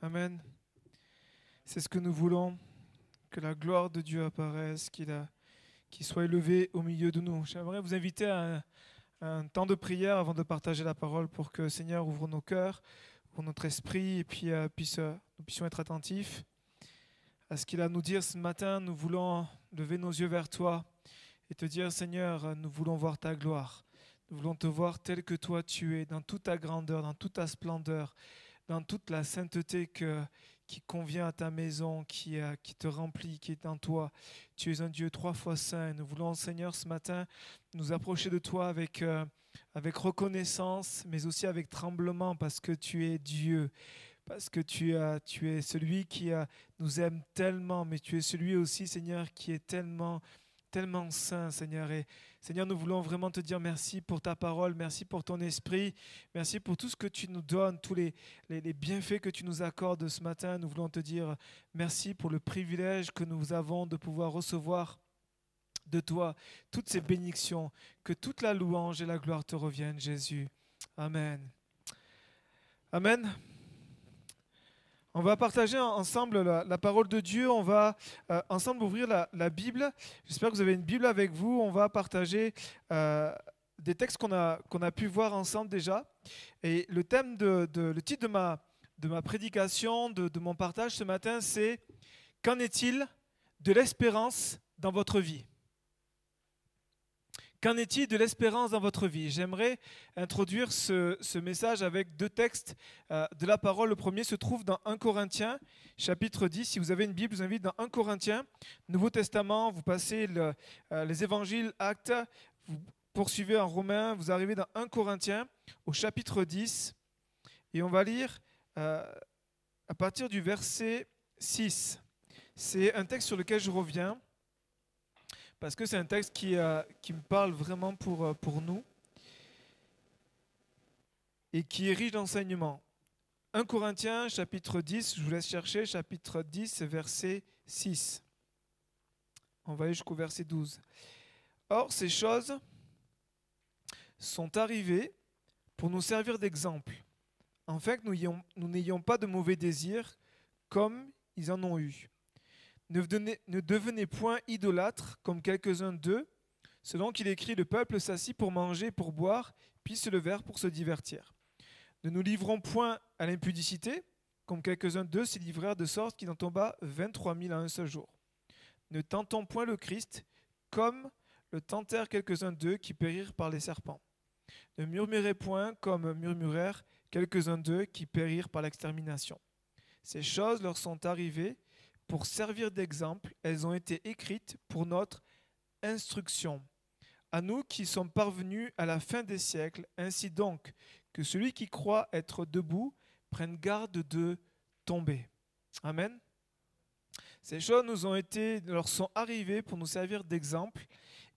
Amen. C'est ce que nous voulons, que la gloire de Dieu apparaisse, qu'il soit élevé au milieu de nous. J'aimerais vous inviter à un, temps de prière avant de partager la parole pour que Seigneur ouvre nos cœurs, ouvre notre esprit et puis euh, euh, nous puissions être attentifs à ce qu'il a à nous dire ce matin. Nous voulons lever nos yeux vers toi et te dire, Seigneur, nous voulons voir ta gloire. Nous voulons te voir tel que toi tu es, dans toute ta grandeur, dans toute ta splendeur, dans toute la sainteté qui convient à ta maison, qui, euh, te remplit, qui est en toi. Tu es un Dieu trois fois saint. Nous voulons, Seigneur, ce matin, nous approcher de toi avec, euh, reconnaissance, mais aussi avec tremblement, parce que tu es Dieu parce que tu, as, es celui qui a, nous aime tellement, mais tu es celui aussi, Seigneur, qui est tellement tellement saint, Seigneur. Et Seigneur, nous voulons vraiment te dire merci pour ta parole, merci pour ton esprit, merci pour tout ce que tu nous donnes, tous les, les, bienfaits que tu nous accordes ce matin. Nous voulons te dire merci pour le privilège que nous avons de pouvoir recevoir de toi toutes ces bénédictions, que toute la louange et la gloire te reviennent, Jésus. Amen. Amen. On va partager ensemble la, parole de Dieu. On va euh, ensemble ouvrir la, Bible. J'espère que vous avez une Bible avec vous. On va partager euh, des textes qu'on a, pu voir ensemble déjà. Et le thème de, le titre de ma, prédication, de, de mon partage ce matin, c'est Qu'en est-il de l'espérance dans votre vie? Qu'en est-il de l'espérance dans votre vie? J'aimerais introduire ce, message avec deux textes euh, de la parole. Le premier se trouve dans 1 Corinthiens, chapitre 10. Si vous avez une Bible, je vous invite dans 1 Corinthiens, Nouveau Testament, vous passez euh, les évangiles, actes, vous poursuivez en Romains, vous arrivez dans 1 Corinthiens au chapitre 10. Et on va lire euh, à partir du verset 6. C'est un texte sur lequel je reviens parce que c'est un texte qui, euh, me parle vraiment pour, euh, pour nous et qui est riche d'enseignements. 1 Corinthiens chapitre 10, je vous laisse chercher, chapitre 10, verset 6. On va aller jusqu'au verset 12. Or, ces choses sont arrivées pour nous servir d'exemple, afin que nous n'ayons pas de mauvais désirs comme ils en ont eu. Ne devenez, point idolâtres comme quelques-uns d'eux, selon qu'il écrit Le peuple s'assit pour manger, pour boire, puis se lever pour se divertir. Ne nous livrons point à l'impudicité, comme quelques-uns d'eux s'y livrèrent de sorte qu'il en tomba 23 000 à un seul jour. Ne tentons point le Christ, comme le tentèrent quelques-uns d'eux qui périrent par les serpents. Ne murmurez point comme murmurèrent quelques-uns d'eux qui périrent par l'extermination. Ces choses leur sont arrivées pour servir d'exemple, elles ont été écrites pour notre instruction. À nous qui sommes parvenus à la fin des siècles, ainsi donc que celui qui croit être debout prenne garde de tomber. Amen. Ces choses nous ont été, leur sont arrivées pour nous servir d'exemple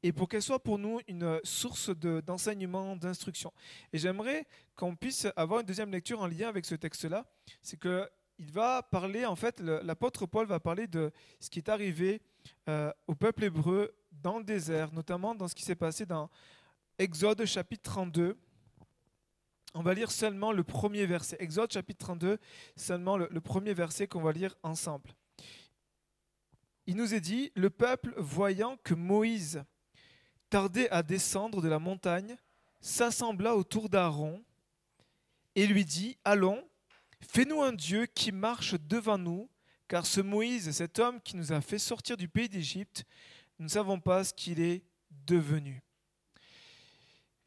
et pour qu'elles soient pour nous une source d'enseignement, d'instruction. Et j'aimerais qu'on puisse avoir une deuxième lecture en lien avec ce texte-là. C'est que il va parler, en fait, l'apôtre Paul va parler de ce qui est arrivé euh, au peuple hébreu dans le désert, notamment dans ce qui s'est passé dans Exode chapitre 32. On va lire seulement le premier verset. Exode chapitre 32, seulement le, le premier verset qu'on va lire ensemble. Il nous est dit, le peuple, voyant que Moïse tardait à descendre de la montagne, s'assembla autour d'Aaron et lui dit, allons, Fais-nous un Dieu qui marche devant nous, car ce Moïse, cet homme qui nous a fait sortir du pays d'Égypte, nous ne savons pas ce qu'il est devenu.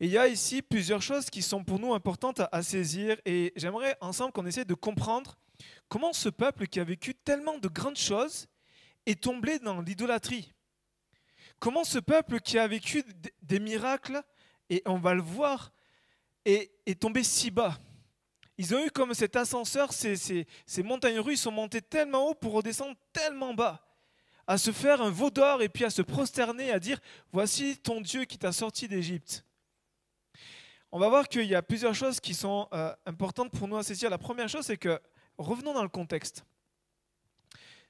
Il y a ici plusieurs choses qui sont pour nous importantes à, saisir, et j'aimerais ensemble qu'on essaie de comprendre comment ce peuple qui a vécu tellement de grandes choses est tombé dans l'idolâtrie. Comment ce peuple qui a vécu des miracles, et on va le voir, est tombé si bas. Ils ont eu comme cet ascenseur, ces, montagnes russes sont montées tellement haut pour redescendre tellement bas, à se faire un veau d'or et puis à se prosterner, à dire, voici ton Dieu qui t'a sorti d'Égypte. On va voir qu'il y a plusieurs choses qui sont euh, importantes pour nous à saisir. La première chose, c'est que, revenons dans le contexte.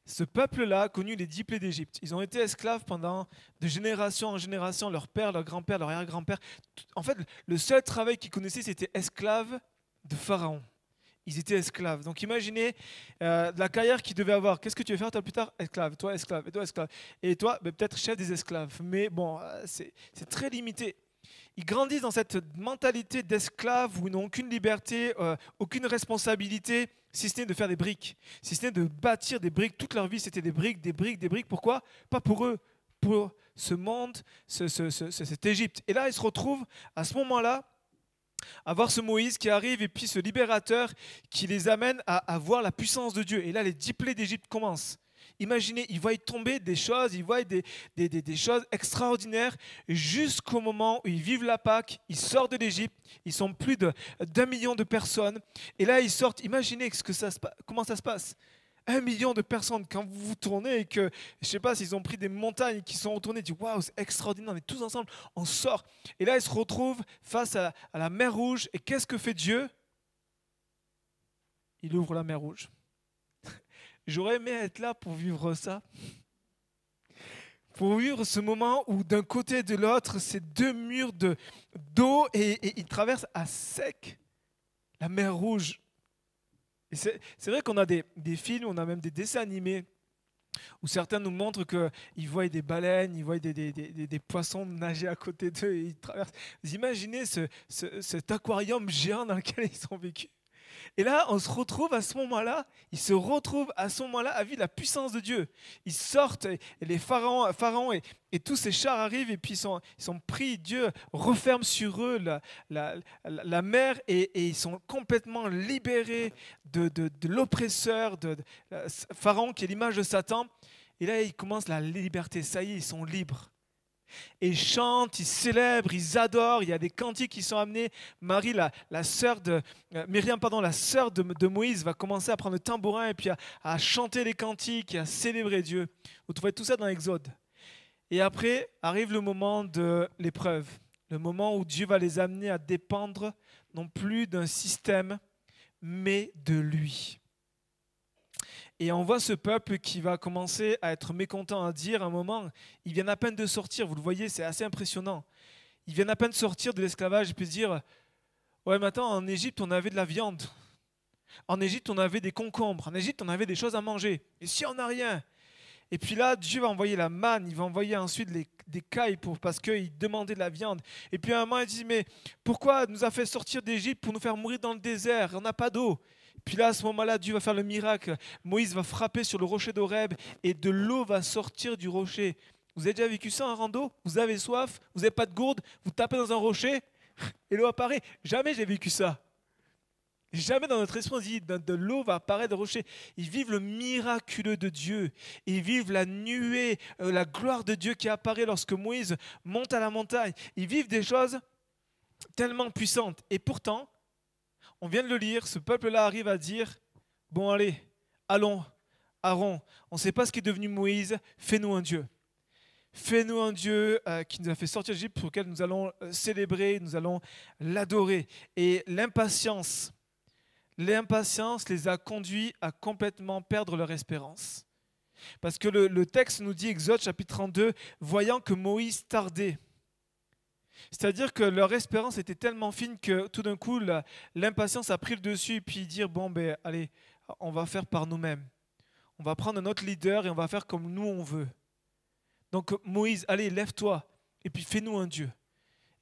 Ce peuple-là a connu les dix plaies d'Égypte. Ils ont été esclaves pendant de génération en génération, leur père, leur grand-père, leur arrière-grand-père. En fait, le seul travail qu'ils connaissaient, c'était esclaves de Pharaon. Ils étaient esclaves. Donc imaginez euh, la carrière qu'ils devaient avoir. Qu'est-ce que tu veux faire toi plus tard? Esclave. Toi, esclave. Et toi, esclave. Et toi, ben, peut-être chef des esclaves. Mais bon, euh, c'est très limité. Ils grandissent dans cette mentalité d'esclave où ils n'ont aucune liberté, euh, aucune responsabilité, si ce n'est de faire des briques, si ce n'est de bâtir des briques. Toute leur vie, c'était des briques, des briques, des briques. Pourquoi? Pas pour eux, pour ce monde, cette Égypte. Et là, ils se retrouvent à ce moment-là à voir ce Moïse qui arrive et puis ce libérateur qui les amène à, voir la puissance de Dieu. Et là, les dix plaies d'Égypte commencent. Imaginez, ils voient tomber des choses, ils voient des, choses extraordinaires jusqu'au moment où ils vivent la Pâque, ils sortent de l'Égypte, ils sont plus d'un million de personnes. Et là, ils sortent, imaginez comment ça se passe un million de personnes, quand vous vous tournez et que, je sais pas s'ils ont pris des montagnes qui sont retournées, ils disent Waouh, c'est extraordinaire, on est tous ensemble, on sort. Et là, ils se retrouvent face à, la mer Rouge. Et qu'est-ce que fait Dieu? Il ouvre la mer Rouge. J'aurais aimé être là pour vivre ça. Pour vivre ce moment où d'un côté et de l'autre, ces deux murs d'eau et, et ils traversent à sec la mer Rouge. C'est vrai qu'on a des, films, on a même des dessins animés où certains nous montrent qu'ils voient des baleines, ils voient des, poissons nager à côté d'eux et ils traversent. Vous imaginez cet aquarium géant dans lequel ils ont vécu? Et là, on se retrouve à ce moment-là, ils se retrouvent à ce moment-là à vivre la puissance de Dieu. Ils sortent, et les pharaons, et, tous ces chars arrivent, et puis ils sont, pris. Dieu referme sur eux la, mer, et, ils sont complètement libérés de, l'oppresseur, de, de Pharaon qui est l'image de Satan. Et là, ils commencent la liberté. Ça y est, ils sont libres et ils chantent, ils célèbrent, ils adorent. Il y a des cantiques qui sont amenés. Marie, la, sœur de euh, Myriam, pardon, la sœur de, Moïse, va commencer à prendre le tambourin et puis à, chanter les cantiques et à célébrer Dieu. Vous trouvez tout ça dans l'Exode. Et après arrive le moment de l'épreuve, le moment où Dieu va les amener à dépendre non plus d'un système, mais de lui. Et on voit ce peuple qui va commencer à être mécontent, à dire à un moment, ils viennent à peine de sortir, vous le voyez, c'est assez impressionnant. Ils viennent à peine de sortir de l'esclavage et puis dire, ouais, maintenant en Égypte, on avait de la viande. En Égypte, on avait des concombres. En Égypte, on avait des choses à manger. Et si on n'a rien? Et puis là, Dieu va envoyer la manne, il va envoyer ensuite des cailles pour, parce qu'ils demandaient de la viande. Et puis à un moment, il dit, mais pourquoi nous a fait sortir d'Égypte pour nous faire mourir dans le désert? On n'a pas d'eau. Puis là, à ce moment-là, Dieu va faire le miracle. Moïse va frapper sur le rocher d'Oreb et de l'eau va sortir du rocher. Vous avez déjà vécu ça en rando? Vous avez soif, vous n'avez pas de gourde, vous tapez dans un rocher? Et l'eau apparaît. Jamais j'ai vécu ça. Jamais dans notre esprit, de l'eau va apparaître de rocher. Ils vivent le miraculeux de Dieu. Ils vivent la nuée, euh, la gloire de Dieu qui apparaît lorsque Moïse monte à la montagne. Ils vivent des choses tellement puissantes. Et pourtant, on vient de le lire, ce peuple-là arrive à dire, bon allez, allons, Aaron, on ne sait pas ce qui est devenu Moïse, fais-nous un Dieu. Fais-nous un Dieu euh, qui nous a fait sortir d'Égypte, pour lequel nous allons euh, célébrer, nous allons l'adorer. Et l'impatience, l'impatience les a conduits à complètement perdre leur espérance. Parce que le, le texte nous dit, Exode chapitre 32, voyant que Moïse tardait, c'est-à-dire que leur espérance était tellement fine que tout d'un coup, l'impatience a pris le dessus et puis dire, bon, ben allez, on va faire par nous-mêmes. On va prendre notre leader et on va faire comme nous on veut. Donc Moïse, allez, lève-toi et puis fais-nous un Dieu.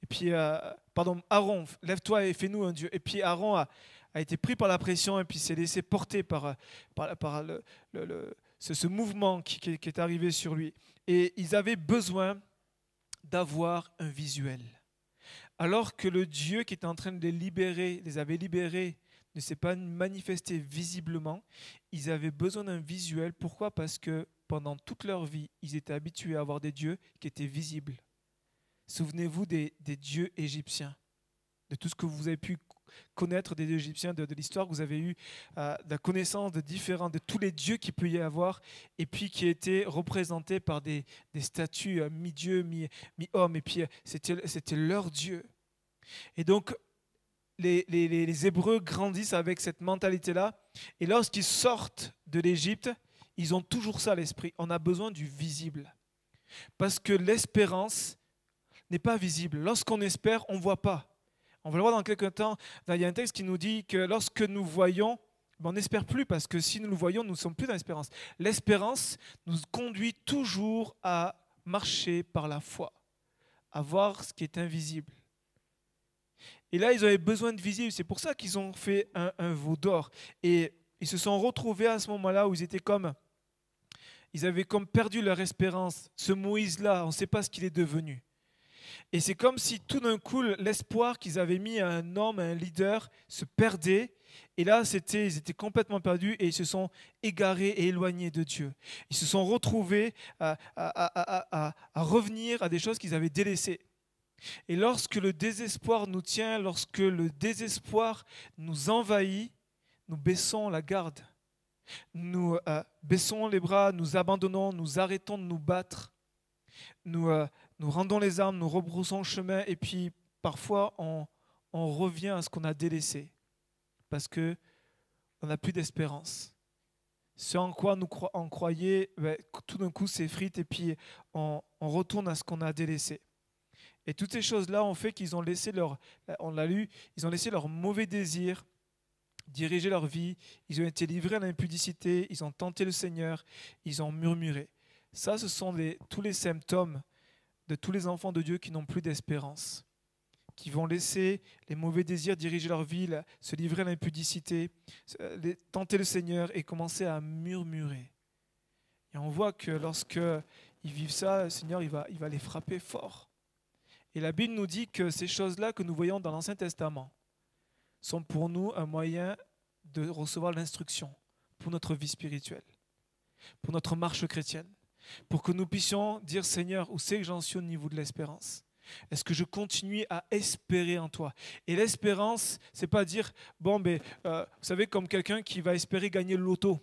Et puis, euh, pardon, Aaron, lève-toi et fais-nous un Dieu. Et puis Aaron a, été pris par la pression et puis s'est laissé porter par, par, le, ce, mouvement qui, qui est arrivé sur lui. Et ils avaient besoin d'avoir un visuel. Alors que le Dieu qui était en train de les libérer, les avait libérés, ne s'est pas manifesté visiblement, ils avaient besoin d'un visuel. Pourquoi? Parce que pendant toute leur vie, ils étaient habitués à avoir des dieux qui étaient visibles. Souvenez-vous des, des dieux égyptiens, de tout ce que vous avez pu connaître des Égyptiens, de, l'histoire, vous avez eu euh, la connaissance de différents, de tous les dieux qu'il peut y avoir, et puis qui étaient représentés par des, statues euh, mi-dieu, mi-homme, et puis euh, c'était leur Dieu. Et donc, les, les, Hébreux grandissent avec cette mentalité-là, et lorsqu'ils sortent de l'Égypte, ils ont toujours ça à l'esprit. On a besoin du visible. Parce que l'espérance n'est pas visible. Lorsqu'on espère, on ne voit pas On va le voir dans quelques temps. Il y a un texte qui nous dit que lorsque nous voyons, ben, on n'espère plus parce que si nous le voyons, nous ne sommes plus dans l'espérance. L'espérance nous conduit toujours à marcher par la foi, à voir ce qui est invisible. Et là, ils avaient besoin de visible. C'est pour ça qu'ils ont fait un, un veau d'or. Et ils se sont retrouvés à ce moment-là où ils étaient comme ils avaient comme perdu leur espérance. Ce Moïse-là, on ne sait pas ce qu'il est devenu. Et c'est comme si tout d'un coup, l'espoir qu'ils avaient mis à un homme, à un leader, se perdait. Et là, c'était, ils étaient complètement perdus et ils se sont égarés et éloignés de Dieu. Ils se sont retrouvés à, revenir à des choses qu'ils avaient délaissées. Et lorsque le désespoir nous tient, lorsque le désespoir nous envahit, nous baissons la garde nous euh, baissons les bras, nous abandonnons, nous arrêtons de nous battre, nous, euh, nous rendons les armes, nous rebroussons le chemin, et puis parfois on, revient à ce qu'on a délaissé, parce que on n'a plus d'espérance. Ce en quoi nous on croyait, ben, tout d'un coup s'effrite, et puis on, retourne à ce qu'on a délaissé. Et toutes ces choses-là ont fait qu'ils ont laissé leur, on l'a lu, ils ont laissé leur mauvais désir, diriger leur vie, ils ont été livrés à l'impudicité, ils ont tenté le Seigneur, ils ont murmuré. Ça, ce sont tous les symptômes de tous les enfants de Dieu qui n'ont plus d'espérance, qui vont laisser les mauvais désirs diriger leur vie, se livrer à l'impudicité, tenter le Seigneur et commencer à murmurer. Et on voit que lorsque ils vivent ça, le Seigneur il va les frapper fort. Et la Bible nous dit que ces choses-là que nous voyons dans l'Ancien Testament, sont pour nous un moyen de recevoir l'instruction pour notre vie spirituelle, pour notre marche chrétienne, pour que nous puissions dire Seigneur, où c'est que j'en suis au niveau de l'espérance? Est-ce que je continue à espérer en toi? Et l'espérance, c'est pas dire, bon, ben, euh, vous savez, comme quelqu'un qui va espérer gagner le loto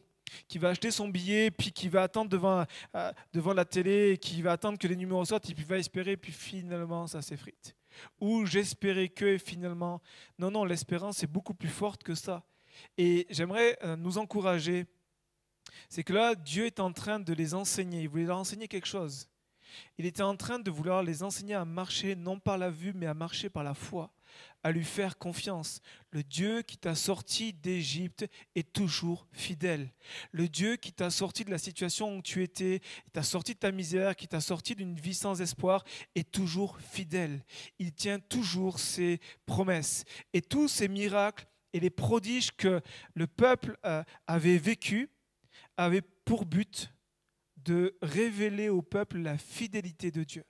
qui va acheter son billet, puis qui va attendre devant, euh, devant la télé, qui va attendre que les numéros sortent, et puis va espérer, puis finalement ça s'effrite. Ou j'espérais que et finalement. Non, non, l'espérance est beaucoup plus forte que ça. Et j'aimerais euh, nous encourager. C'est que là, Dieu est en train de les enseigner. Il voulait leur enseigner quelque chose. Il était en train de vouloir les enseigner à marcher non par la vue, mais à marcher par la foi à lui faire confiance. Le Dieu qui t'a sorti d'Égypte est toujours fidèle. Le Dieu qui t'a sorti de la situation où tu étais, qui t'a sorti de ta misère, qui t'a sorti d'une vie sans espoir, est toujours fidèle. Il tient toujours ses promesses. Et tous ces miracles et les prodiges que le peuple euh, avait vécus avaient pour but de révéler au peuple la fidélité de Dieu.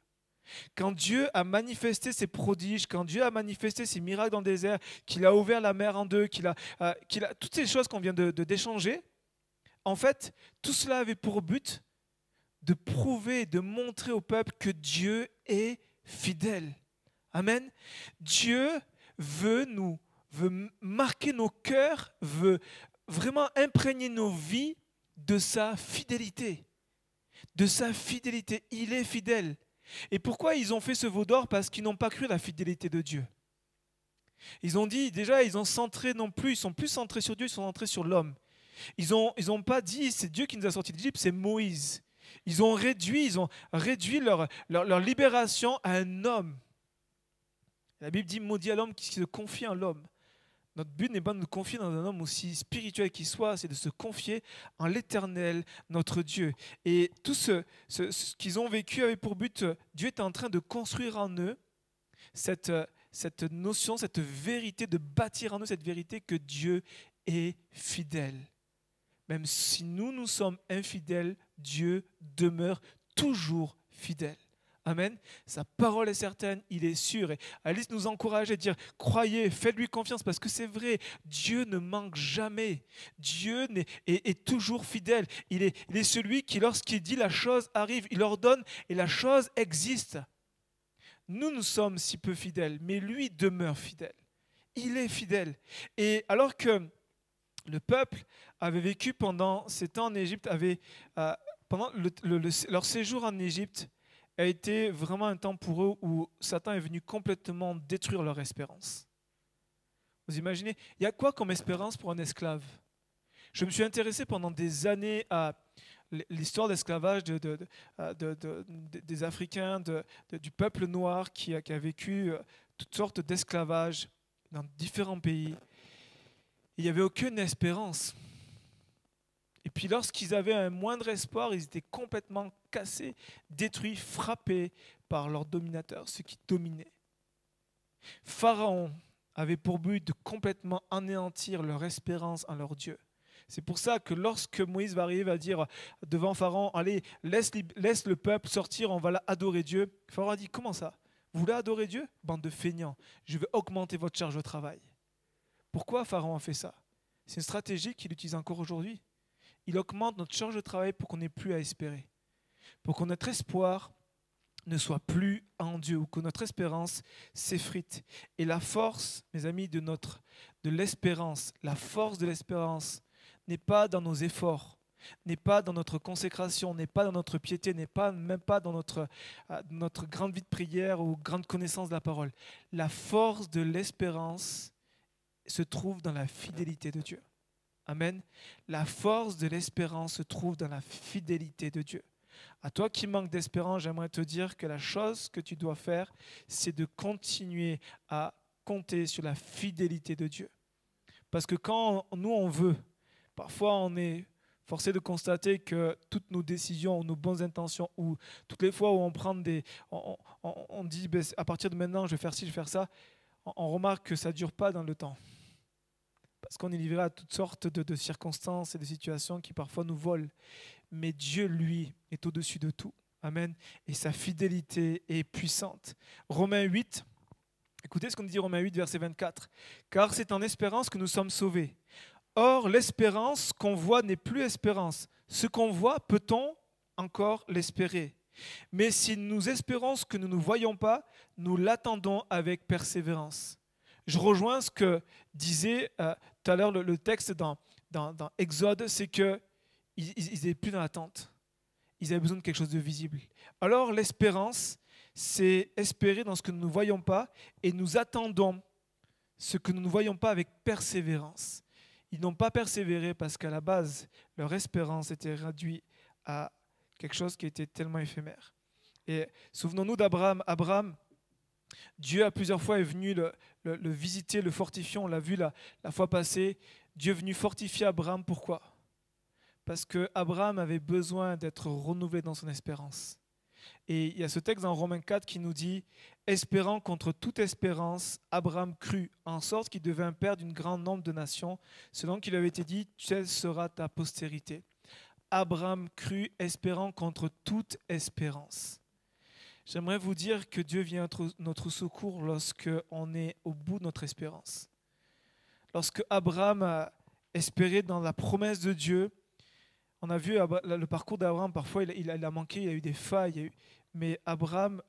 Quand Dieu a manifesté ses prodiges, quand Dieu a manifesté ses miracles dans le désert, qu'il a ouvert la mer en deux, qu'il a, euh, a, toutes ces choses qu'on vient d'échanger, en fait, tout cela avait pour but de prouver, de montrer au peuple que Dieu est fidèle. Amen. Dieu veut nous, veut marquer nos cœurs, veut vraiment imprégner nos vies de sa fidélité. De sa fidélité. Il est fidèle. Et pourquoi ils ont fait ce veau d'or? Parce qu'ils n'ont pas cru la fidélité de Dieu. Ils ont dit, déjà, ils ont centré non plus, ils sont plus centrés sur Dieu, ils sont centrés sur l'homme. Ils n'ont ils ont pas dit, c'est Dieu qui nous a sortis d'Égypte, c'est Moïse. Ils ont réduit, ils ont réduit leur, leur, libération à un homme. La Bible dit, maudit à l'homme qui se confie en l'homme. Notre but n'est pas de nous confier dans un homme aussi spirituel qu'il soit, c'est de se confier en l'Éternel, notre Dieu. Et tout ce, qu'ils ont vécu avait pour but, Dieu est en train de construire en eux cette, cette notion, cette vérité, de bâtir en eux cette vérité que Dieu est fidèle. Même si nous, nous sommes infidèles, Dieu demeure toujours fidèle. Amen. Sa parole est certaine, il est sûr. Et Alice nous encourage à dire, croyez, faites-lui confiance, parce que c'est vrai, Dieu ne manque jamais. Dieu est, toujours fidèle. Il est, celui qui, lorsqu'il dit la chose arrive, il ordonne et la chose existe. Nous, nous sommes si peu fidèles, mais lui demeure fidèle. Il est fidèle. Et alors que le peuple avait vécu pendant ces temps en Égypte, avait, euh, pendant leur séjour en Égypte, a été vraiment un temps pour eux où Satan est venu complètement détruire leur espérance. Vous imaginez Il y a quoi comme espérance pour un esclave? Je me suis intéressé pendant des années à l'histoire d'esclavage de, des Africains, du peuple noir qui a, qui a vécu euh, toutes sortes d'esclavages dans différents pays. Il n'y avait aucune espérance. Et puis lorsqu'ils avaient un moindre espoir, ils étaient complètement cassés, détruits, frappés par leurs dominateurs, ceux qui dominaient. Pharaon avait pour but de complètement anéantir leur espérance en leur Dieu. C'est pour ça que lorsque Moïse va arriver à dire devant Pharaon, allez, laisse, laisse le peuple sortir, on va adorer Dieu, Pharaon a dit, comment ça? Vous voulez adorer Dieu? Bande de feignants, je vais augmenter votre charge de travail. Pourquoi Pharaon a fait ça? C'est une stratégie qu'il utilise encore aujourd'hui. Il augmente notre charge de travail pour qu'on n'ait plus à espérer. Pour que notre espoir ne soit plus en Dieu ou que notre espérance s'effrite. Et la force, mes amis, de notre de l'espérance, la force de l'espérance n'est pas dans nos efforts, n'est pas dans notre consécration, n'est pas dans notre piété, n'est pas même pas dans notre, euh, notre grande vie de prière ou grande connaissance de la parole. La force de l'espérance se trouve dans la fidélité de Dieu. Amen. La force de l'espérance se trouve dans la fidélité de Dieu. À toi qui manques d'espérance, j'aimerais te dire que la chose que tu dois faire, c'est de continuer à compter sur la fidélité de Dieu. Parce que quand nous, on veut, parfois on est forcé de constater que toutes nos décisions, nos bonnes intentions, ou toutes les fois où on prend des... On, dit, ben, à partir de maintenant, je vais faire ci, je vais faire ça, on, remarque que ça ne dure pas dans le temps. Parce qu'on est livré à toutes sortes de circonstances et de situations qui parfois nous volent mais Dieu, lui, est au-dessus de tout. Amen. Et sa fidélité est puissante. Romains 8, écoutez ce qu'on dit Romains 8, verset 24. Car c'est en espérance que nous sommes sauvés. Or, l'espérance qu'on voit n'est plus espérance. Ce qu'on voit, peut-on encore l'espérer? Mais si nous espérons ce que nous ne voyons pas, nous l'attendons avec persévérance. Je rejoins ce que disait euh, tout à l'heure le, texte dans, Exode, c'est que ils n'étaient plus dans l'attente. Ils avaient besoin de quelque chose de visible. Alors l'espérance, c'est espérer dans ce que nous ne voyons pas et nous attendons ce que nous ne voyons pas avec persévérance. Ils n'ont pas persévéré parce qu'à la base, leur espérance était réduite à quelque chose qui était tellement éphémère. Et souvenons-nous d'Abraham. Abraham, Dieu a plusieurs fois est venu le, visiter, le fortifier. On l'a vu la, la fois passée. Dieu est venu fortifier Abraham. Pourquoi? Parce que Abraham avait besoin d'être renouvelé dans son espérance. Et il y a ce texte dans Romains 4 qui nous dit Espérant contre toute espérance, Abraham crut, en sorte qu'il devint père d'un grand nombre de nations, selon qu'il avait été dit Telle sera ta postérité. Abraham crut, espérant contre toute espérance. J'aimerais vous dire que Dieu vient notre, notre secours lorsque on est au bout de notre espérance. Lorsque Abraham a espéré dans la promesse de Dieu, on a vu le parcours d'Abraham, parfois il, a manqué, il a eu des failles, mais Abraham,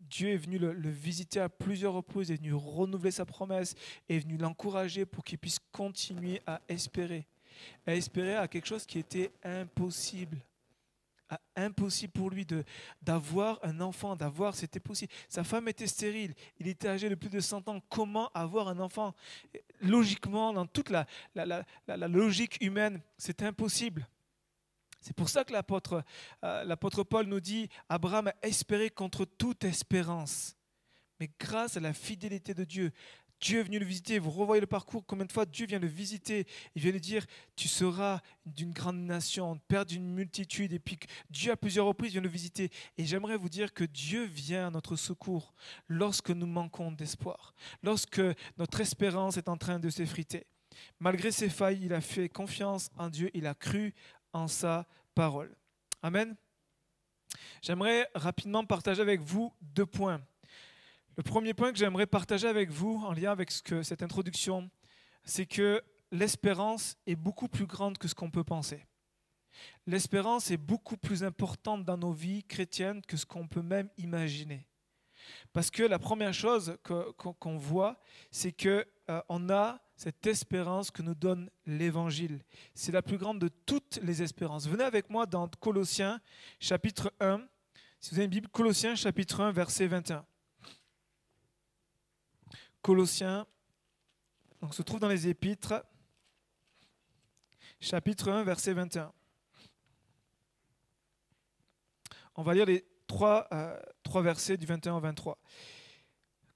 Dieu est venu le, visiter à plusieurs reprises, est venu renouveler sa promesse, est venu l'encourager pour qu'il puisse continuer à espérer, à espérer à quelque chose qui était impossible. Impossible pour lui de d'avoir un enfant, d'avoir, c'était possible. Sa femme était stérile, il était âgé de plus de 100 ans. Comment avoir un enfant? Logiquement, dans toute la, la logique humaine, c'est impossible. C'est pour ça que euh, l'apôtre Paul nous dit, Abraham a espéré contre toute espérance. Mais grâce à la fidélité de Dieu, Dieu est venu le visiter. Vous revoyez le parcours, combien de fois Dieu vient le visiter. Il vient lui dire, tu seras d'une grande nation, père d'une multitude. Et puis Dieu à plusieurs reprises vient le visiter. Et j'aimerais vous dire que Dieu vient à notre secours lorsque nous manquons d'espoir, lorsque notre espérance est en train de s'effriter. Malgré ses failles, il a fait confiance en Dieu, il a cru en sa parole. Amen. J'aimerais rapidement partager avec vous deux points. Le premier point que j'aimerais partager avec vous en lien avec cette introduction, c'est que l'espérance est beaucoup plus grande que ce qu'on peut penser. L'espérance est beaucoup plus importante dans nos vies chrétiennes que ce qu'on peut même imaginer. Parce que la première chose qu'on voit, c'est qu'on euh, a cette espérance que nous donne l'Évangile. C'est la plus grande de toutes les espérances. Venez avec moi dans Colossiens chapitre 1. Si vous avez une Bible, Colossiens chapitre 1, verset 21. Colossiens, donc se trouve dans les Épîtres, chapitre 1, verset 21. On va lire les trois, euh, trois versets du 21 au 23.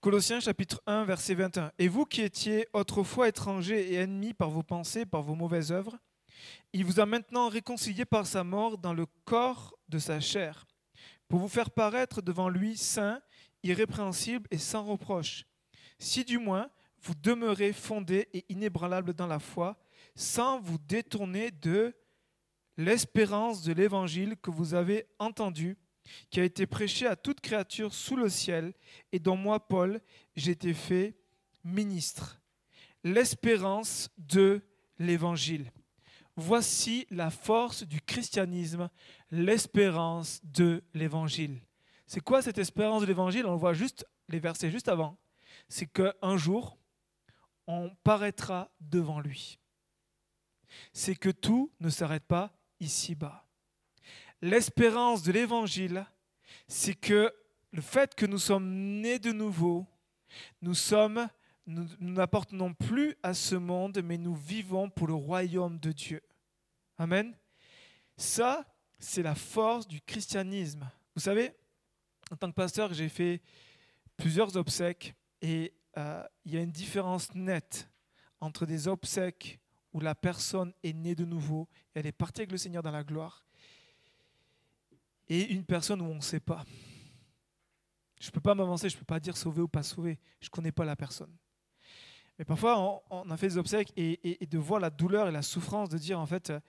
Colossiens chapitre 1, verset 21. Et vous qui étiez autrefois étrangers et ennemis par vos pensées, par vos mauvaises œuvres, il vous a maintenant réconciliés par sa mort dans le corps de sa chair, pour vous faire paraître devant lui saint, irrépréhensible et sans reproche. Si du moins vous demeurez fondés et inébranlables dans la foi, sans vous détourner de l'espérance de l'évangile que vous avez entendu, qui a été prêché à toute créature sous le ciel, et dont moi, Paul, été fait ministre. L'espérance de l'évangile. Voici la force du christianisme, l'espérance de l'évangile. C'est quoi cette espérance de l'évangile? On le voit juste les versets juste avant. C'est qu'un jour, on paraîtra devant lui. C'est que tout ne s'arrête pas ici-bas. L'espérance de l'évangile, c'est que le fait que nous sommes nés de nouveau, nous sommes nous n'appartenons plus à ce monde, mais nous vivons pour le royaume de Dieu. Amen. Ça, c'est la force du christianisme. Vous savez, en tant que pasteur, j'ai fait plusieurs obsèques et euh, il y a une différence nette entre des obsèques où la personne est née de nouveau, elle est partie avec le Seigneur dans la gloire, et une personne où on ne sait pas. Je ne peux pas m'avancer, je ne peux pas dire sauver ou pas sauver, je ne connais pas la personne. Mais parfois, on, a fait des obsèques et, de voir la douleur et la souffrance de dire, en fait, euh,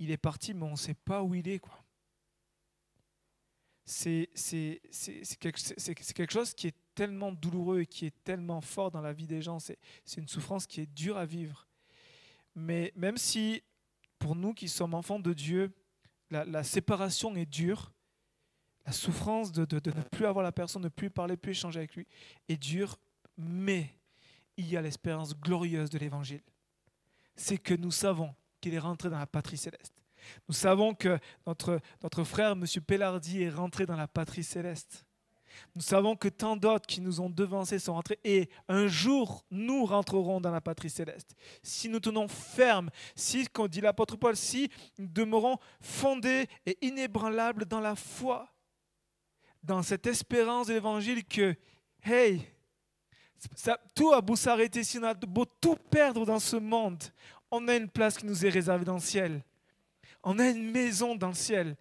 il est parti, mais on ne sait pas où il est. C'est quelque, chose qui est tellement douloureux et qui est tellement fort dans la vie des gens. C'est une souffrance qui est dure à vivre. Mais même si, pour nous qui sommes enfants de Dieu, la, séparation est dure, la souffrance de, ne plus avoir la personne, de ne plus parler, plus échanger avec lui est dure, mais il y a l'espérance glorieuse de l'Évangile. C'est que nous savons qu'il est rentré dans la patrie céleste. Nous savons que notre, notre frère, M. Pellardi, est rentré dans la patrie céleste. Nous savons que tant d'autres qui nous ont devancés sont rentrés et un jour nous rentrerons dans la patrie céleste. Si nous tenons ferme, si, comme dit l'apôtre Paul, si nous demeurons fondés et inébranlables dans la foi, dans cette espérance de l'évangile que, hey, ça, tout a beau s'arrêter, si on a beau tout perdre dans ce monde, on a une place qui nous est réservée dans le ciel. On a une maison dans le ciel.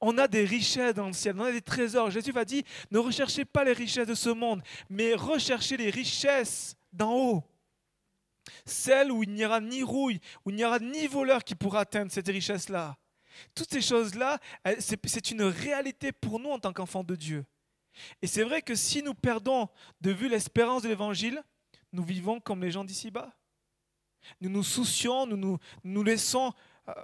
On a des richesses dans le ciel, on a des trésors. Jésus va dire, ne recherchez pas les richesses de ce monde, mais recherchez les richesses d'en haut. Celles où il n'y aura ni rouille, où il n'y aura ni voleur qui pourra atteindre cette richesse-là. Toutes ces choses-là, c'est une réalité pour nous en tant qu'enfants de Dieu. Et c'est vrai que si nous perdons de vue l'espérance de l'Évangile, nous vivons comme les gens d'ici-bas. Nous nous soucions, nous nous, laissons, euh,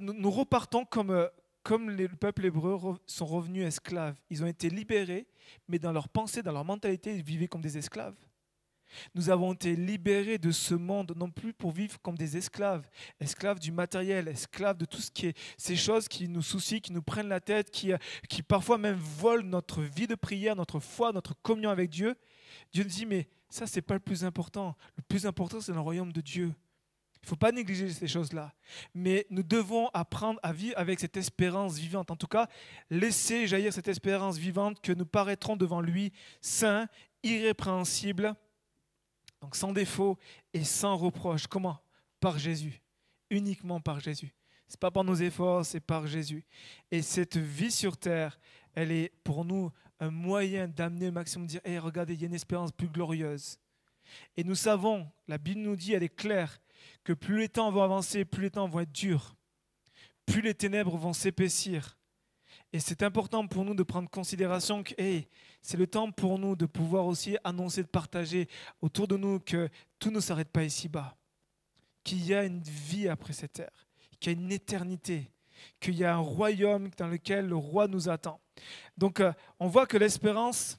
nous repartons comme, euh, comme le peuple hébreu sont revenus esclaves. Ils ont été libérés, mais dans leur pensée, dans leur mentalité, ils vivaient comme des esclaves. Nous avons été libérés de ce monde, non plus pour vivre comme des esclaves, esclaves du matériel, esclaves de tout ce qui est ces choses qui nous soucient, qui nous prennent la tête, qui, qui parfois même volent notre vie de prière, notre foi, notre communion avec Dieu. Dieu nous dit, mais ça, ce n'est pas le plus important. Le plus important, c'est le royaume de Dieu. Il ne faut pas négliger ces choses-là. Mais nous devons apprendre à vivre avec cette espérance vivante. En tout cas, laisser jaillir cette espérance vivante que nous paraîtrons devant lui saints, irrépréhensibles, donc sans défaut et sans reproche. Comment? Par Jésus. Uniquement par Jésus. Ce n'est pas par nos efforts, c'est par Jésus. Et cette vie sur terre, elle est pour nous un moyen d'amener le maximum, dire, hey, regardez, il y a une espérance plus glorieuse. Et nous savons, la Bible nous dit, elle est claire, que plus les temps vont avancer, plus les temps vont être durs, plus les ténèbres vont s'épaissir. Et c'est important pour nous de prendre considération que c'est le temps pour nous de pouvoir aussi annoncer, de partager autour de nous que tout ne s'arrête pas ici-bas, qu'il y a une vie après cette terre, qu'il y a une éternité, qu'il y a un royaume dans lequel le roi nous attend. Donc euh, on voit que l'espérance,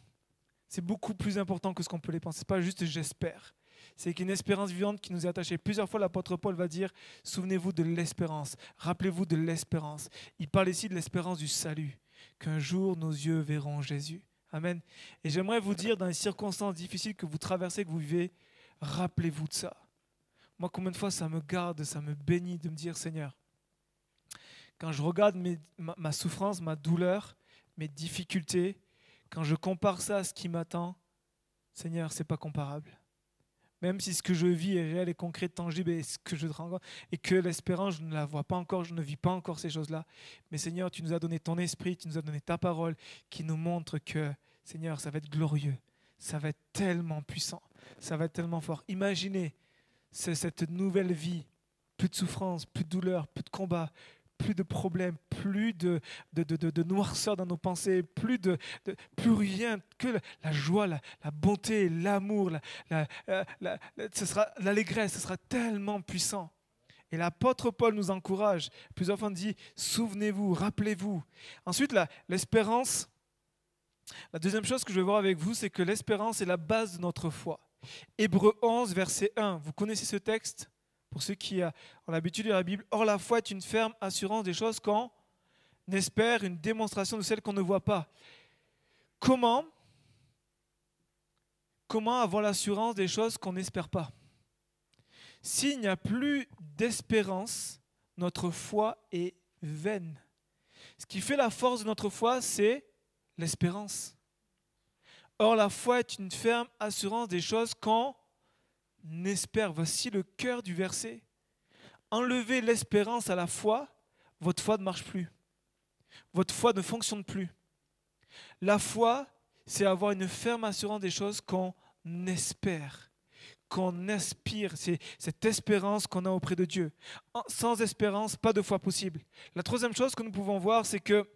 c'est beaucoup plus important que ce qu'on peut les penser. Ce pas juste j'espère c'est qu'une espérance vivante qui nous est attachée. Plusieurs fois, l'apôtre Paul va dire, souvenez-vous de l'espérance, rappelez-vous de l'espérance. Il parle ici de l'espérance du salut, qu'un jour nos yeux verront Jésus. Amen. Et j'aimerais vous dire, dans les circonstances difficiles que vous traversez, que vous vivez, rappelez-vous de ça. Moi, combien de fois ça me garde, ça me bénit de me dire, Seigneur, quand je regarde ma souffrance, ma douleur, mes difficultés, quand je compare ça à ce qui m'attend, Seigneur, c'est pas comparable. Même si ce que je vis est réel et concret, tangible, et ce que et que l'espérance, je ne la vois pas encore, je ne vis pas encore ces choses-là. Mais Seigneur, tu nous as donné ton esprit, tu nous as donné ta parole qui nous montre que, Seigneur, ça va être glorieux, ça va être tellement puissant, ça va être tellement fort. Imaginez cette nouvelle vie, plus de souffrance, plus de douleur, plus de combat, plus de problèmes, plus de, de, de, noirceur dans nos pensées, plus, de, plus rien que la, joie, la, bonté, l'amour, la, la, ce sera l'allégresse, ce sera tellement puissant. Et l'apôtre Paul nous encourage. Plusieurs fois, on dit Souvenez-vous, rappelez-vous. Ensuite, l'espérance. La deuxième chose que je vais voir avec vous, c'est que l'espérance est la base de notre foi. Hébreu 11, verset 1. Vous connaissez ce texte? Pour ceux qui ont l'habitude de la Bible. Or, la foi est une ferme assurance des choses qu'on espère, une démonstration de celles qu'on ne voit pas. Comment Comment avoir l'assurance des choses qu'on n'espère pas? S'il n'y a plus d'espérance, notre foi est vaine. Ce qui fait la force de notre foi, c'est l'espérance. Or, la foi est une ferme assurance des choses qu'on n'espère. Voici le cœur du verset. Enlevez l'espérance à la foi, votre foi ne marche plus. Votre foi ne fonctionne plus. La foi, c'est avoir une ferme assurance des choses qu'on espère, qu'on aspire. C'est cette espérance qu'on a auprès de Dieu. Sans espérance, pas de foi possible. La troisième chose que nous pouvons voir, c'est que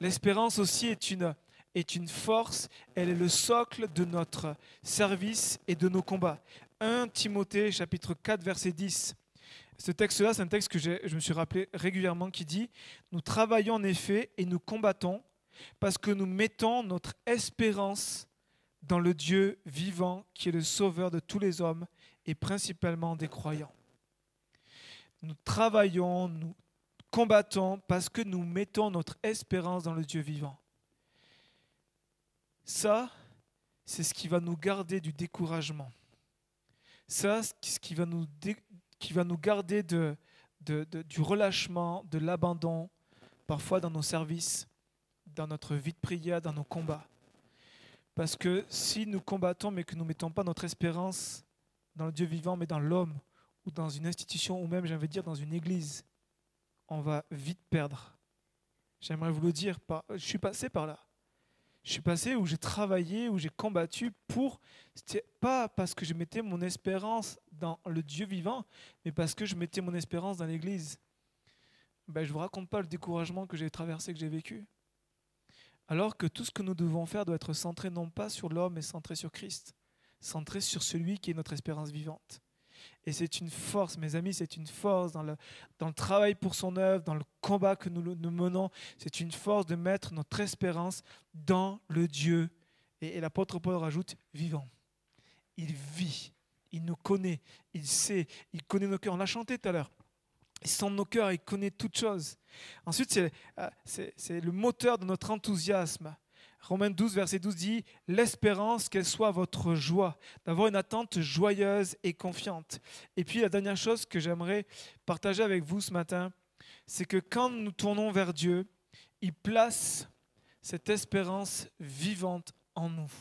l'espérance aussi est une, est une force, elle est le socle de notre service et de nos combats. 1 Timothée chapitre 4 verset 10. Ce texte-là, c'est un texte que je me suis rappelé régulièrement qui dit, Nous travaillons en effet et nous combattons parce que nous mettons notre espérance dans le Dieu vivant qui est le sauveur de tous les hommes et principalement des croyants. Nous travaillons, nous combattons parce que nous mettons notre espérance dans le Dieu vivant. Ça, c'est ce qui va nous garder du découragement. Ça, c'est ce qui va nous, qui va nous garder de, du relâchement, de l'abandon, parfois dans nos services, dans notre vie de prière, dans nos combats. Parce que si nous combattons mais que nous ne mettons pas notre espérance dans le Dieu vivant, mais dans l'homme, ou dans une institution, ou même, j'aimerais dire, dans une église, on va vite perdre. J'aimerais vous le dire, je suis passé par là je suis passé, où j'ai travaillé, où j'ai combattu pour, c'était pas parce que je mettais mon espérance dans le Dieu vivant, mais parce que je mettais mon espérance dans l'Église. Ben, je ne vous raconte pas le découragement que j'ai traversé, que j'ai vécu. Alors que tout ce que nous devons faire doit être centré non pas sur l'homme, mais centré sur Christ, centré sur celui qui est notre espérance vivante. Et c'est une force, mes amis, c'est une force dans le, travail pour son œuvre, dans le combat que nous, menons. C'est une force de mettre notre espérance dans le Dieu. Et, l'apôtre Paul rajoute vivant. Il vit, il nous connaît, il sait, il connaît nos cœurs. On l'a chanté tout à l'heure. Il sent nos cœurs, il connaît toutes choses. Ensuite, c'est euh, le moteur de notre enthousiasme. Romains 12, verset 12 dit, l'espérance qu'elle soit votre joie, d'avoir une attente joyeuse et confiante. Et puis la dernière chose que j'aimerais partager avec vous ce matin, c'est que quand nous tournons vers Dieu, il place cette espérance vivante en nous.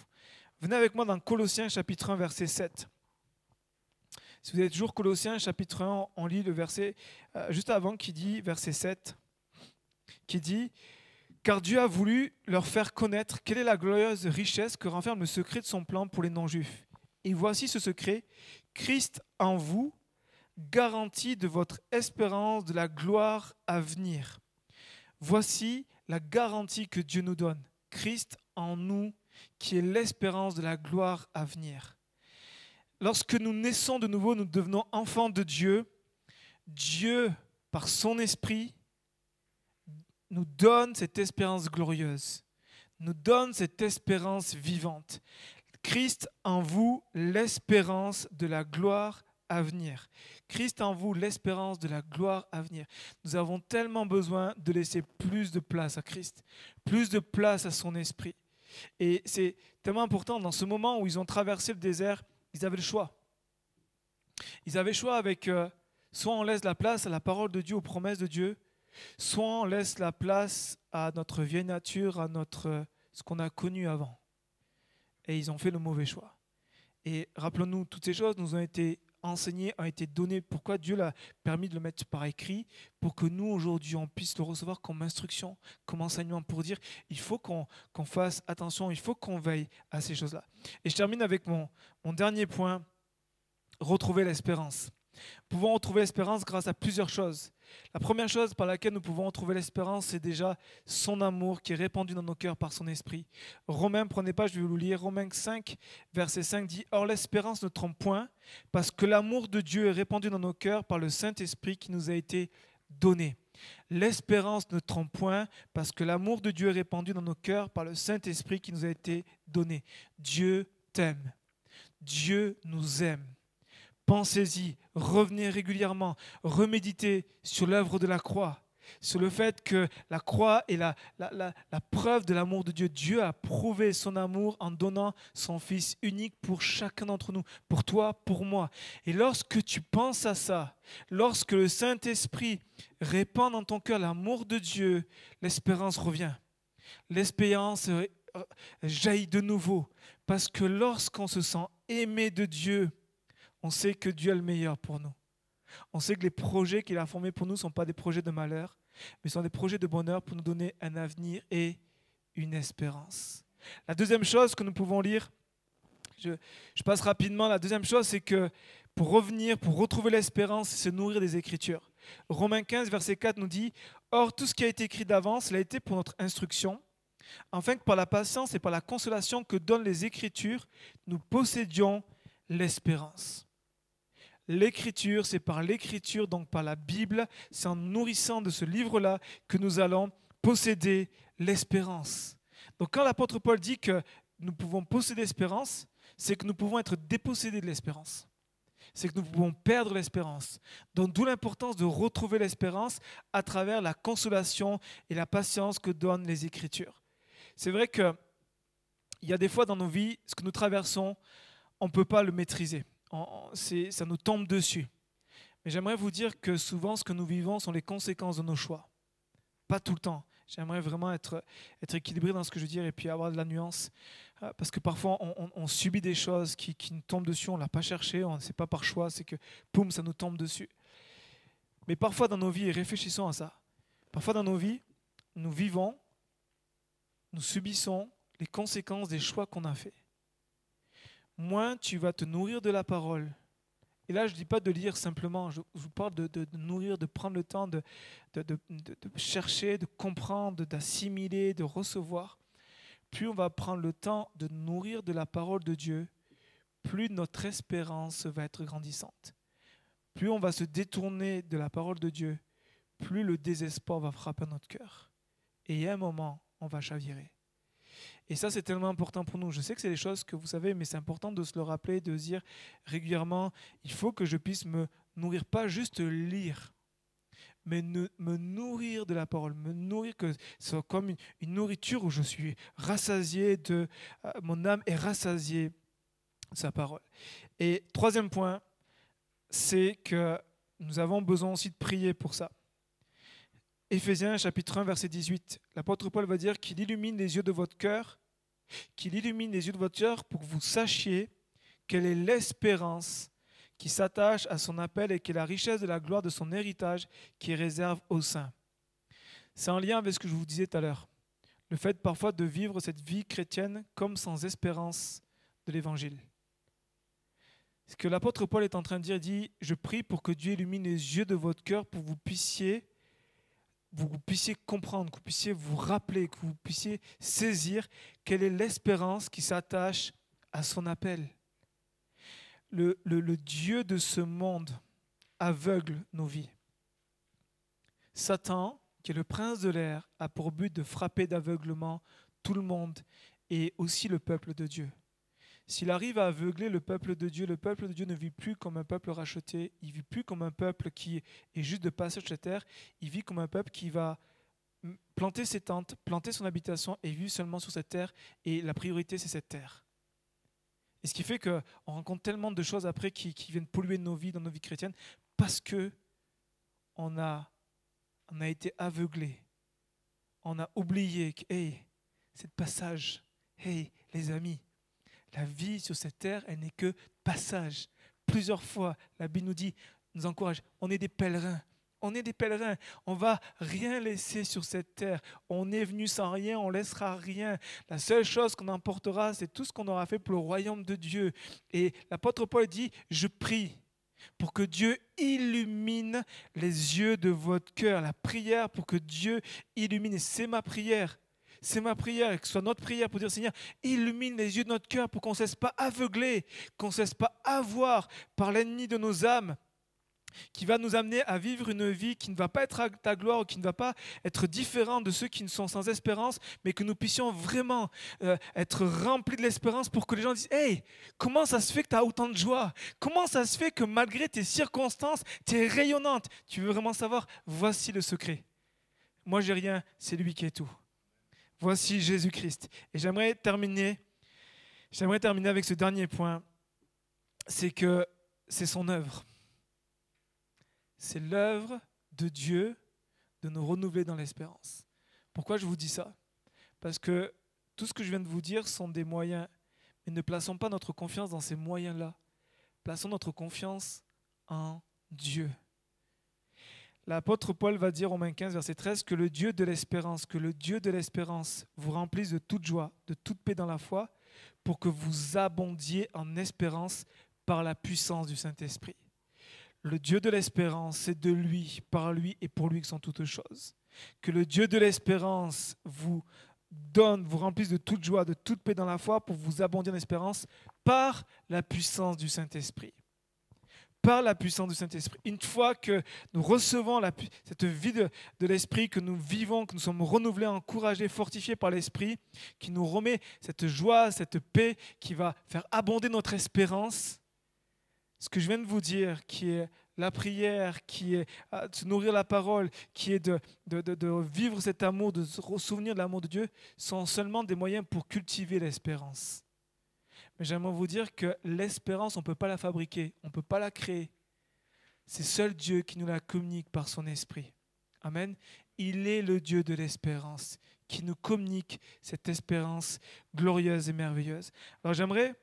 Venez avec moi dans Colossiens chapitre 1, verset 7. Si vous êtes toujours Colossiens chapitre 1, on lit le verset euh, juste avant qui dit, verset 7, qui dit, car Dieu a voulu leur faire connaître quelle est la glorieuse richesse que renferme le secret de son plan pour les non-juifs. Et voici ce secret, Christ en vous, garantie de votre espérance de la gloire à venir. Voici la garantie que Dieu nous donne, Christ en nous, qui est l'espérance de la gloire à venir. Lorsque nous naissons de nouveau, nous devenons enfants de Dieu. Dieu, par son esprit, nous donne cette espérance glorieuse, nous donne cette espérance vivante. Christ en vous, l'espérance de la gloire à venir. Christ en vous, l'espérance de la gloire à venir. Nous avons tellement besoin de laisser plus de place à Christ, plus de place à son esprit. Et c'est tellement important, dans ce moment où ils ont traversé le désert, ils avaient le choix. Ils avaient le choix avec, euh, soit on laisse la place à la parole de Dieu, aux promesses de Dieu, soit on laisse la place à notre vieille nature, à notre, ce qu'on a connu avant. et ils ont fait le mauvais choix. Et rappelons-nous, toutes ces choses nous ont été enseignées, ont été données. Pourquoi Dieu l'a permis de le mettre par écrit Pour que nous, aujourd'hui, on puisse le recevoir comme instruction, comme enseignement, pour dire, il faut qu'on fasse attention, il faut qu'on veille à ces choses-là. Et je termine avec mon, mon dernier point, retrouver l'espérance. Pouvons retrouver l'espérance grâce à plusieurs choses. La première chose par laquelle nous pouvons retrouver l'espérance, c'est déjà son amour qui est répandu dans nos cœurs par son esprit. Romains, prenez pas, je vais vous lire. Romains 5, verset 5 dit Or l'espérance ne trompe point, parce que l'amour de Dieu est répandu dans nos cœurs par le Saint-Esprit qui nous a été donné. L'espérance ne trompe point, parce que l'amour de Dieu est répandu dans nos cœurs par le Saint-Esprit qui nous a été donné. Dieu t'aime. Dieu nous aime. Pensez-y, revenez régulièrement, reméditez sur l'œuvre de la croix, sur le fait que la croix est la, la, preuve de l'amour de Dieu. Dieu a prouvé son amour en donnant son Fils unique pour chacun d'entre nous, pour toi, pour moi. Et lorsque tu penses à ça, lorsque le Saint-Esprit répand dans ton cœur l'amour de Dieu, l'espérance revient. L'espérance euh, jaillit de nouveau, parce que lorsqu'on se sent aimé de Dieu, on sait que Dieu a le meilleur pour nous. On sait que les projets qu'il a formés pour nous ne sont pas des projets de malheur, mais sont des projets de bonheur pour nous donner un avenir et une espérance. La deuxième chose que nous pouvons lire, je, passe rapidement, la deuxième chose, c'est que pour revenir, pour retrouver l'espérance, c'est se nourrir des Écritures. Romains 15, verset 4 nous dit, Or tout ce qui a été écrit d'avance, l'a été pour notre instruction, afin que par la patience et par la consolation que donnent les Écritures, nous possédions l'espérance. L'écriture, c'est par l'écriture, donc par la Bible, c'est en nourrissant de ce livre-là que nous allons posséder l'espérance. Donc quand l'apôtre Paul dit que nous pouvons posséder l'espérance, c'est que nous pouvons être dépossédés de l'espérance. C'est que nous pouvons perdre l'espérance. Donc d'où l'importance de retrouver l'espérance à travers la consolation et la patience que donnent les Écritures. C'est vrai qu'il y a des fois dans nos vies, ce que nous traversons, on ne peut pas le maîtriser ça nous tombe dessus. Mais j'aimerais vous dire que souvent, ce que nous vivons sont les conséquences de nos choix. Pas tout le temps. J'aimerais vraiment être, équilibré dans ce que je veux dire et puis avoir de la nuance. Euh, parce que parfois, on, subit des choses qui, qui, nous tombent dessus, on ne l'a pas cherché, on ne sait pas par choix, c'est que, poum, ça nous tombe dessus. Mais parfois dans nos vies, et réfléchissons à ça, parfois dans nos vies, nous vivons, nous subissons les conséquences des choix qu'on a faits moins tu vas te nourrir de la parole. Et là, je ne dis pas de lire simplement, je, vous parle de, nourrir, de prendre le temps de, de chercher, de comprendre, d'assimiler, de recevoir. Plus on va prendre le temps de nourrir de la parole de Dieu, plus notre espérance va être grandissante. Plus on va se détourner de la parole de Dieu, plus le désespoir va frapper notre cœur. Et à un moment, on va chavirer. Et ça, c'est tellement important pour nous. Je sais que c'est des choses que vous savez, mais c'est important de se le rappeler, de dire régulièrement, il faut que je puisse me nourrir, pas juste lire, mais me nourrir de la parole, me nourrir que ce soit comme une, nourriture où je suis rassasié de, euh, mon âme est rassasiée de sa parole. Et troisième point, c'est que nous avons besoin aussi de prier pour ça. Éphésiens chapitre 1 verset 18, l'apôtre Paul va dire qu'il illumine les yeux de votre cœur, qu'il illumine les yeux de votre cœur pour que vous sachiez quelle est l'espérance qui s'attache à son appel et quelle est la richesse de la gloire de son héritage qui réserve au sein. C'est en lien avec ce que je vous disais tout à l'heure. Le fait parfois de vivre cette vie chrétienne comme sans espérance de l'évangile. Ce que l'apôtre Paul est en train de dire, dit, je prie pour que Dieu illumine les yeux de votre cœur pour que vous puissiez vous puissiez comprendre, que vous puissiez vous rappeler, que vous puissiez saisir quelle est l'espérance qui s'attache à son appel. Le, le, Dieu de ce monde aveugle nos vies. Satan, qui est le prince de l'air, a pour but de frapper d'aveuglement tout le monde et aussi le peuple de Dieu. S'il arrive à aveugler le peuple de Dieu, le peuple de Dieu ne vit plus comme un peuple racheté, il vit plus comme un peuple qui est juste de passage sur cette terre, il vit comme un peuple qui va planter ses tentes, planter son habitation et vivre seulement sur cette terre, et la priorité c'est cette terre. Et ce qui fait qu'on rencontre tellement de choses après qui, viennent polluer nos vies, dans nos vies chrétiennes, parce que on a, on a été aveuglé. On a oublié que, hey, c'est passage, hey, les amis, La vie sur cette terre, elle n'est que passage. Plusieurs fois, la Bible nous dit, nous encourage, on est des pèlerins. On est des pèlerins. On va rien laisser sur cette terre. On est venu sans rien, on laissera rien. La seule chose qu'on emportera, c'est tout ce qu'on aura fait pour le royaume de Dieu. Et l'apôtre Paul dit, je prie pour que Dieu illumine les yeux de votre cœur. La prière pour que Dieu illumine. C'est ma prière. C'est ma prière, que ce soit notre prière pour dire Seigneur, illumine les yeux de notre cœur pour qu'on ne cesse pas aveugler, qu'on ne cesse pas avoir par l'ennemi de nos âmes qui va nous amener à vivre une vie qui ne va pas être à ta gloire ou qui ne va pas être différente de ceux qui ne sont sans espérance, mais que nous puissions vraiment euh, être remplis de l'espérance pour que les gens disent Hey, comment ça se fait que tu as autant de joie? Comment ça se fait que malgré tes circonstances, tu es rayonnante Tu veux vraiment savoir? Voici le secret. Moi, j'ai rien, c'est lui qui est tout. Voici Jésus-Christ. Et j'aimerais terminer, j'aimerais terminer avec ce dernier point c'est que c'est son œuvre c'est l'œuvre de Dieu de nous renouveler dans l'espérance. Pourquoi je vous dis ça? Parce que tout ce que je viens de vous dire sont des moyens, mais ne plaçons pas notre confiance dans ces moyens-là. Plaçons notre confiance en Dieu. L'apôtre Paul va dire, Romains 15, verset 13, que le Dieu de l'espérance, que le Dieu de l'espérance vous remplisse de toute joie, de toute paix dans la foi, pour que vous abondiez en espérance par la puissance du Saint-Esprit. Le Dieu de l'espérance, c'est de lui, par lui et pour lui que sont toutes choses. Que le Dieu de l'espérance vous donne, vous remplisse de toute joie, de toute paix dans la foi pour vous abondir en espérance par la puissance du Saint-Esprit. Par la puissance du Saint-Esprit. Une fois que nous recevons cette vie de, de l'Esprit, que nous vivons, que nous sommes renouvelés, encouragés, fortifiés par l'Esprit, qui nous remet cette joie, cette paix, qui va faire abonder notre espérance, ce que je viens de vous dire, qui est la prière, qui est de se nourrir la parole, qui est de, de, vivre cet amour, de se souvenir de l'amour de Dieu, sont seulement des moyens pour cultiver l'espérance. Mais j'aimerais vous dire que l'espérance, on ne peut pas la fabriquer, on ne peut pas la créer. C'est seul Dieu qui nous la communique par son esprit. Amen. Il est le Dieu de l'espérance qui nous communique cette espérance glorieuse et merveilleuse. Alors j'aimerais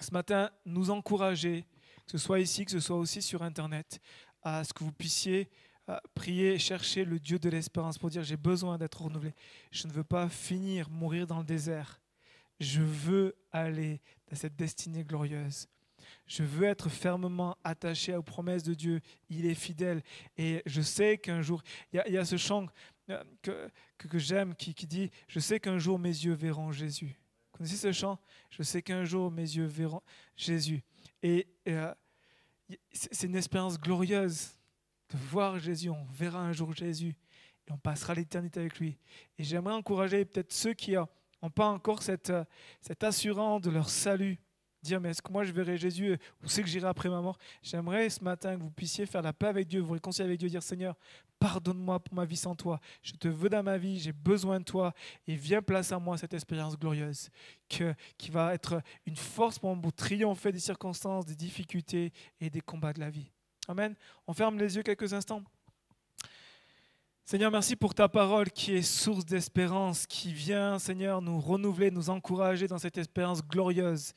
ce matin nous encourager que ce soit ici, que ce soit aussi sur Internet, à ce que vous puissiez euh, prier, chercher le Dieu de l'espérance pour dire j'ai besoin d'être renouvelé. Je ne veux pas finir, mourir dans le désert. Je veux aller dans cette destinée glorieuse. Je veux être fermement attaché aux promesses de Dieu. Il est fidèle. Et je sais qu'un jour, il y, a ce chant euh, que, que, j'aime qui, qui dit, je sais qu'un jour mes yeux verront Jésus. Vous connaissez ce chant? Je sais qu'un jour mes yeux verront Jésus. Et euh, c'est une expérience glorieuse de voir Jésus. On verra un jour Jésus et on passera l'éternité avec lui. Et j'aimerais encourager peut-être ceux qui pas encore cette, euh, cette assurance de leur salut dire mais est-ce que moi je verrai Jésus Où c'est que j'irai après ma mort? J'aimerais ce matin que vous puissiez faire la paix avec Dieu, vous réconcilier avec Dieu, dire Seigneur, pardonne-moi pour ma vie sans toi. Je te veux dans ma vie, j'ai besoin de toi et viens placer en moi cette expérience glorieuse qui va être une force pour triompher des circonstances, des difficultés et des combats de la vie. Amen. On ferme les yeux quelques instants. Seigneur, merci pour ta parole qui est source d'espérance, qui vient, Seigneur, nous renouveler, nous encourager dans cette espérance glorieuse.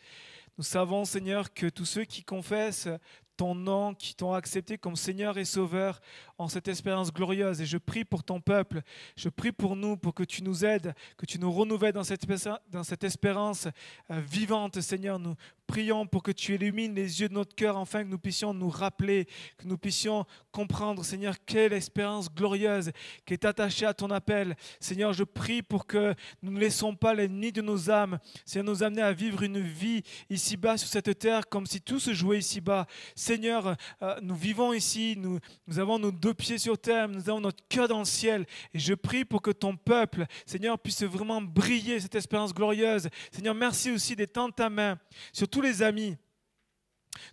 Nous savons, Seigneur, que tous ceux qui confessent ton nom, qui t'ont accepté comme Seigneur et Sauveur en cette espérance glorieuse. Et je prie pour ton peuple, je prie pour nous, pour que tu nous aides, que tu nous renouvelles dans cette, dans cette espérance euh, vivante, Seigneur. Nous prions pour que tu illumines les yeux de notre cœur, afin que nous puissions nous rappeler, que nous puissions comprendre, Seigneur, quelle espérance glorieuse qui est attachée à ton appel. Seigneur, je prie pour que nous ne laissons pas l'ennemi de nos âmes, Seigneur, nous amener à vivre une vie ici-bas sur cette terre comme si tout se jouait ici-bas. Seigneur, euh, nous vivons ici, nous, nous avons nos deux pieds sur terre, nous avons notre cœur dans le ciel. Et je prie pour que ton peuple, Seigneur, puisse vraiment briller cette espérance glorieuse. Seigneur, merci aussi d'étendre ta main sur tous les amis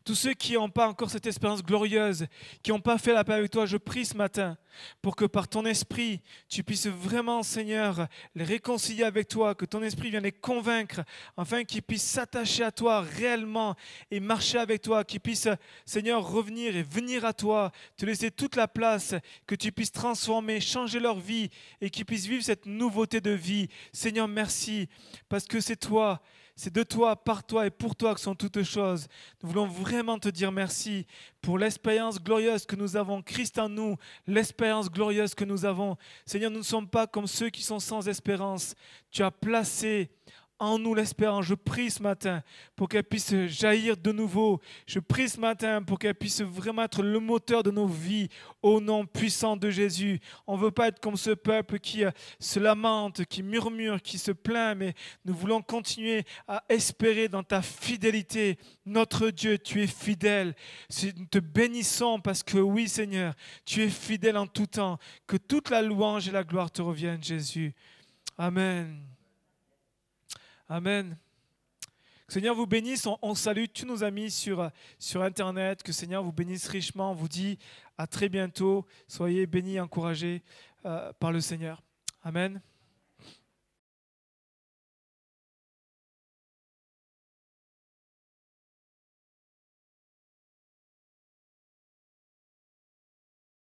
tous ceux qui n'ont pas encore cette espérance glorieuse, qui n'ont pas fait la paix avec toi, je prie ce matin pour que par ton esprit, tu puisses vraiment, Seigneur, les réconcilier avec toi, que ton esprit vienne les convaincre, afin qu'ils puissent s'attacher à toi réellement et marcher avec toi, qu'ils puissent, Seigneur, revenir et venir à toi, te laisser toute la place, que tu puisses transformer, changer leur vie et qu'ils puissent vivre cette nouveauté de vie. Seigneur, merci, parce que c'est toi C'est de toi, par toi et pour toi que sont toutes choses. Nous voulons vraiment te dire merci pour l'expérience glorieuse que nous avons, Christ en nous, l'expérience glorieuse que nous avons. Seigneur, nous ne sommes pas comme ceux qui sont sans espérance. Tu as placé en nous l'espérance. Je prie ce matin pour qu'elle puisse jaillir de nouveau. Je prie ce matin pour qu'elle puisse vraiment être le moteur de nos vies au nom puissant de Jésus. On ne veut pas être comme ce peuple qui euh, se lamente, qui murmure, qui se plaint, mais nous voulons continuer à espérer dans ta fidélité. Notre Dieu, tu es fidèle. Nous te bénissons parce que oui Seigneur, tu es fidèle en tout temps. Que toute la louange et la gloire te reviennent Jésus. Amen. Amen. Que Seigneur vous bénisse. On, salue tous nos amis sur, Internet. Que Seigneur vous bénisse richement. On vous dit à très bientôt. Soyez bénis, encouragés euh, par le Seigneur. Amen.